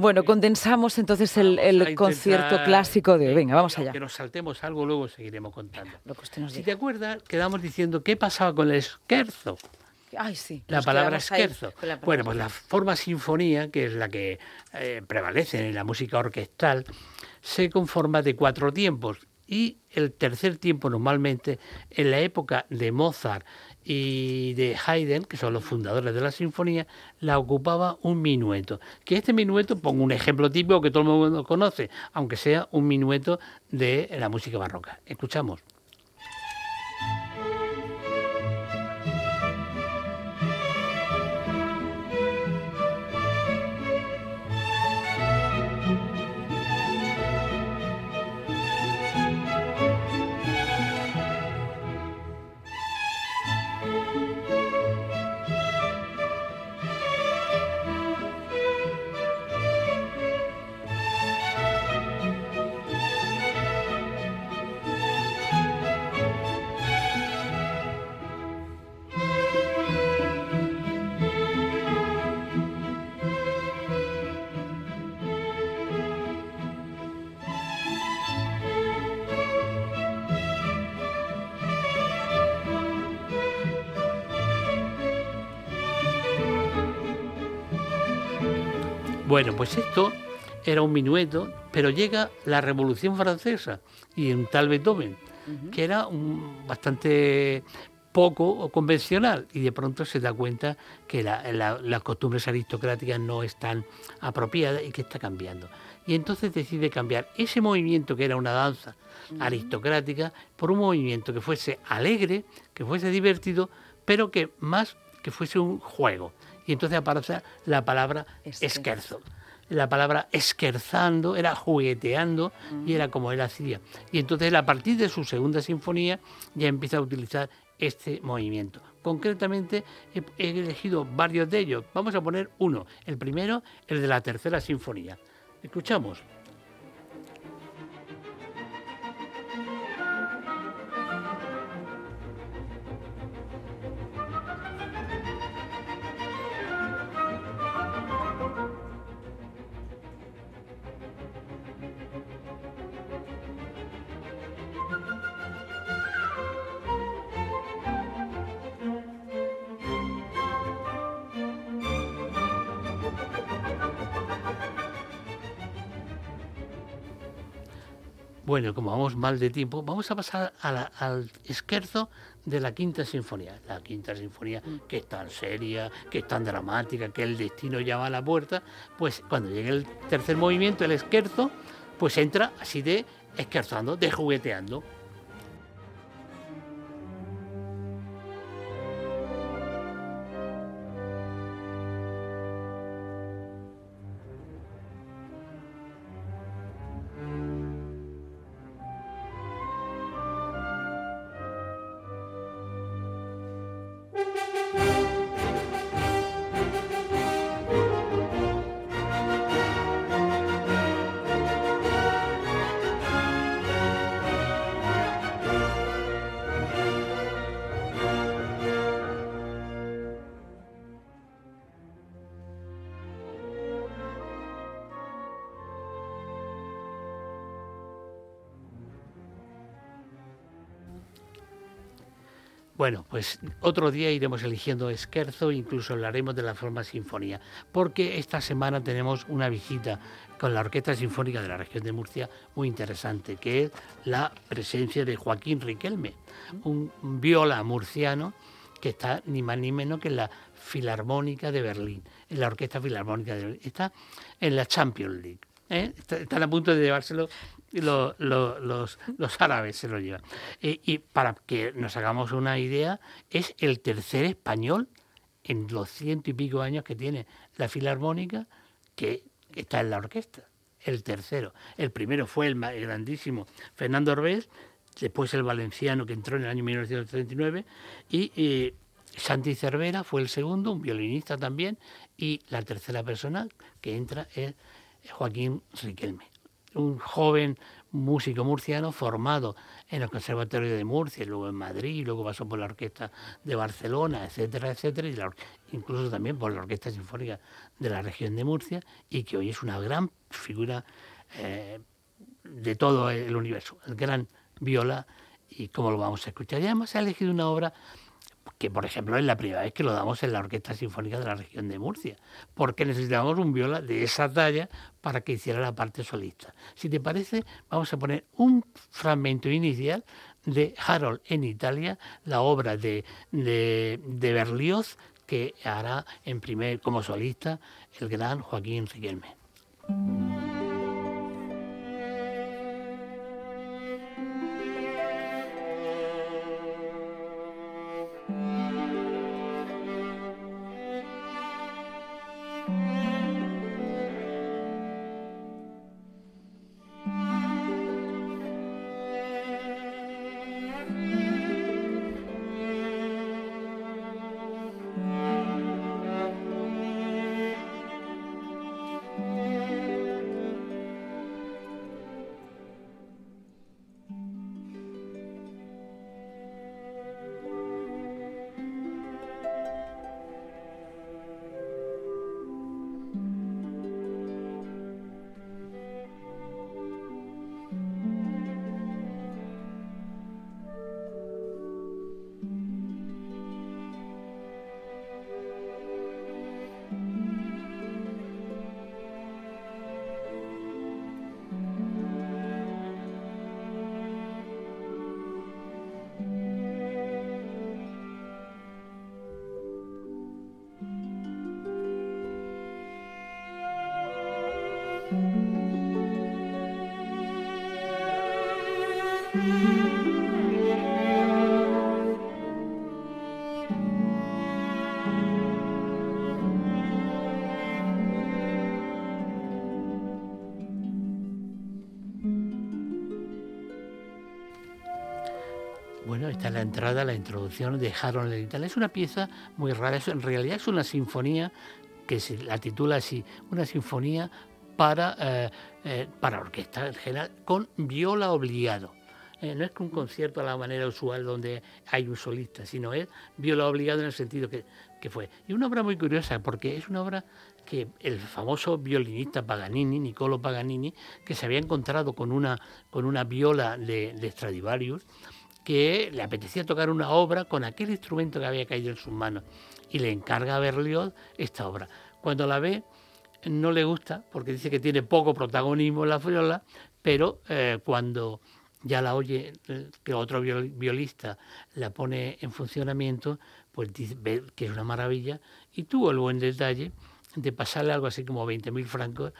Bueno, condensamos entonces el, concierto clásico de... Venga, vamos allá. Que nos saltemos algo, luego seguiremos contando. si te acuerdas, quedamos diciendo qué pasaba con el esquerzo. Ay, sí. La palabra esquerzo. Bueno, pues la forma sinfonía, que es la que eh, prevalece en la música orquestal, se conforma de cuatro tiempos. Y el tercer tiempo normalmente, en la época de Mozart y de Haydn, que son los fundadores de la sinfonía, la ocupaba un minueto. Que este minueto, pongo un ejemplo típico que todo el mundo conoce, aunque sea un minueto de la música barroca. Escuchamos. Bueno, pues esto era un minueto, pero llega la Revolución Francesa y un tal Beethoven, que era un, bastante poco convencional y de pronto se da cuenta que las costumbres aristocráticas no están apropiadas y que está cambiando. Y entonces decide cambiar ese movimiento que era una danza aristocrática por un movimiento que fuese alegre, que fuese divertido, pero que más que fuese un juego y entonces aparece la palabra esquerzo. La palabra esquerzando era jugueteando y era como él hacía. Y entonces a partir de su segunda sinfonía ya empieza a utilizar este movimiento. Concretamente he, he elegido varios de ellos. Vamos a poner uno. El primero, el de la tercera sinfonía. Escuchamos. Bueno, como vamos mal de tiempo, vamos a pasar al esquerzo de la quinta sinfonía. La quinta sinfonía, mm. que es tan seria, que es tan dramática, que el destino llama a la puerta, pues cuando llegue el tercer movimiento, el esquerzo, pues entra así de esquerzando, de jugueteando. Bueno, pues otro día iremos eligiendo esquerzo, incluso hablaremos de la forma sinfonía, porque esta semana tenemos una visita con la Orquesta Sinfónica de la región de Murcia muy interesante, que es la presencia de Joaquín Riquelme, un viola murciano que está ni más ni menos que en la Filarmónica de Berlín, en la Orquesta Filarmónica de Berlín, está en la Champions League. ¿eh? Están a punto de llevárselo los, los, los, árabes se lo llevan. y para que nos hagamos una idea, es el tercer español en los ciento y pico años que tiene la Filarmónica que está en la orquesta. El tercero. El primero fue el, grandísimo Fernando Orbés, después el valenciano que entró en el año 1939 y, Santi Cervera fue el segundo, un violinista también, y la tercera persona que entra es Joaquín Riquelme un joven músico murciano formado en el Conservatorio de Murcia, luego en Madrid, luego pasó por la Orquesta de Barcelona, etcétera, etcétera, y incluso también por la Orquesta Sinfónica de la región de Murcia, y que hoy es una gran figura eh, de todo el universo, el gran viola, y como lo vamos a escuchar. Y además ha elegido una obra que por ejemplo es la primera vez que lo damos en la Orquesta Sinfónica de la región de Murcia, porque necesitábamos un viola de esa talla para que hiciera la parte solista. Si te parece, vamos a poner un fragmento inicial de Harold en Italia, la obra de, de, de Berlioz, que hará en primer como solista el gran Joaquín Riquelme. Bueno, esta es la entrada, la introducción de Harold en Italia. Es una pieza muy rara, en realidad es una sinfonía que se la titula así, una sinfonía para, eh, eh, para orquesta en general, con viola obligado. Eh, no es un concierto a la manera usual donde hay un solista, sino es viola obligado en el sentido que, que fue. Y una obra muy curiosa, porque es una obra que el famoso violinista Paganini, Niccolo Paganini, que se había encontrado con una, con una viola de Stradivarius, que le apetecía tocar una obra con aquel instrumento que había caído en sus manos y le encarga a Berlioz esta obra. Cuando la ve no le gusta porque dice que tiene poco protagonismo la viola, pero eh, cuando ya la oye eh, que otro violista la pone en funcionamiento, pues dice, que es una maravilla y tuvo el buen detalle de pasarle algo así como 20.000 francos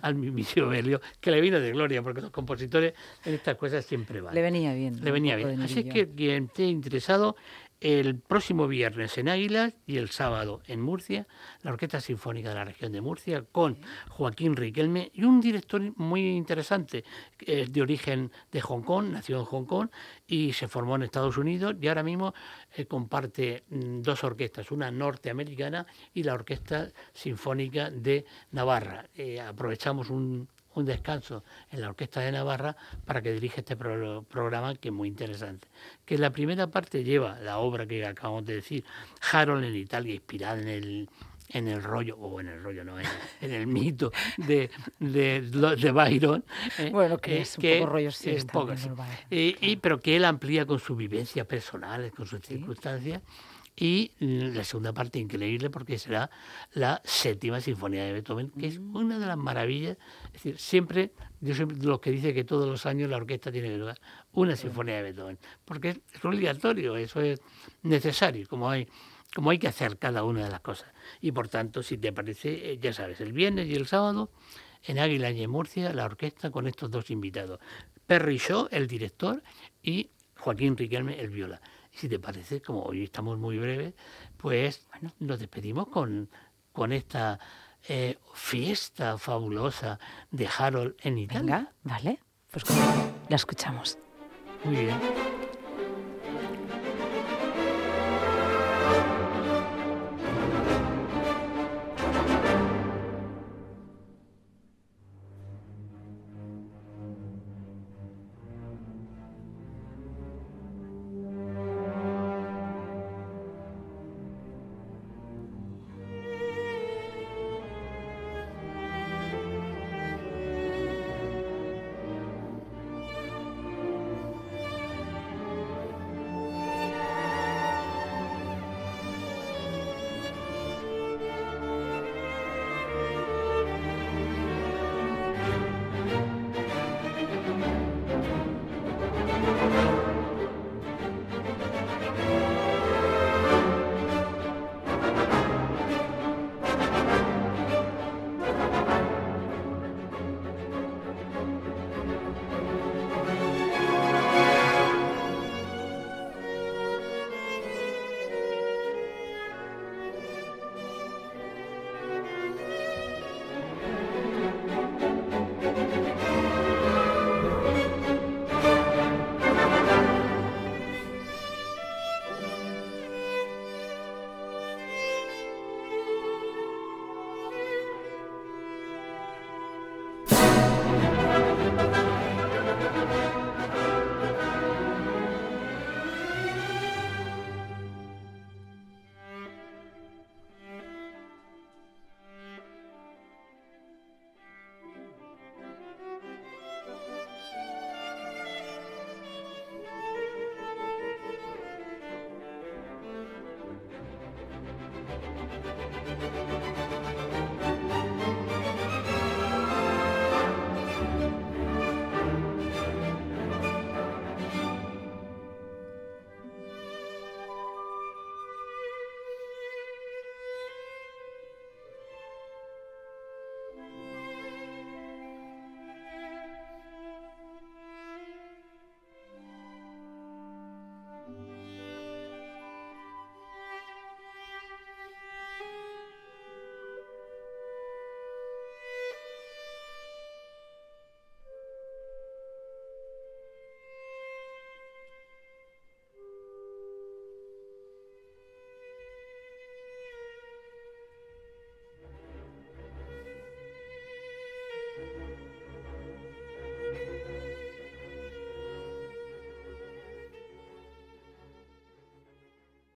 al mismo Berlioz, que le vino de gloria, porque los compositores en estas cosas siempre van. Le venía bien. Le venía bien. Así que quien esté interesado, el próximo viernes en Águilas y el sábado en Murcia, la Orquesta Sinfónica de la región de Murcia, con Joaquín Riquelme y un director muy interesante, es de origen de Hong Kong, nació en Hong Kong y se formó en Estados Unidos y ahora mismo eh, comparte mm, dos orquestas, una norteamericana y la Orquesta Sinfónica de Navarra. Eh, aprovechamos un, un descanso en la Orquesta de Navarra para que dirija este programa que es muy interesante. Que la primera parte lleva la obra que acabamos de decir, Harold en Italia, inspirada en el en el rollo, o en el rollo, no, en, el mito de, de, de Byron. Eh, bueno, que eh, es un poco rollo, sí, es poco, y, pero que él amplía con sus vivencias personales, con sus circunstancias, y la segunda parte increíble porque será la séptima sinfonía de Beethoven, que es mm. una de las maravillas. Es decir, siempre, yo soy de los que dice que todos los años la orquesta tiene que tocar una sinfonía de Beethoven, porque es obligatorio, eso es necesario, como hay, como hay que hacer cada una de las cosas. Y por tanto, si te parece, eh, ya sabes, el viernes y el sábado, en Águila y en Murcia, la orquesta con estos dos invitados. Perry Shaw, el director, y Joaquín Riquelme, el viola si te parece, como hoy estamos muy breves, pues bueno, nos despedimos con, con esta eh, fiesta fabulosa de Harold en Italia. Venga, vale, pues la escuchamos. Muy bien.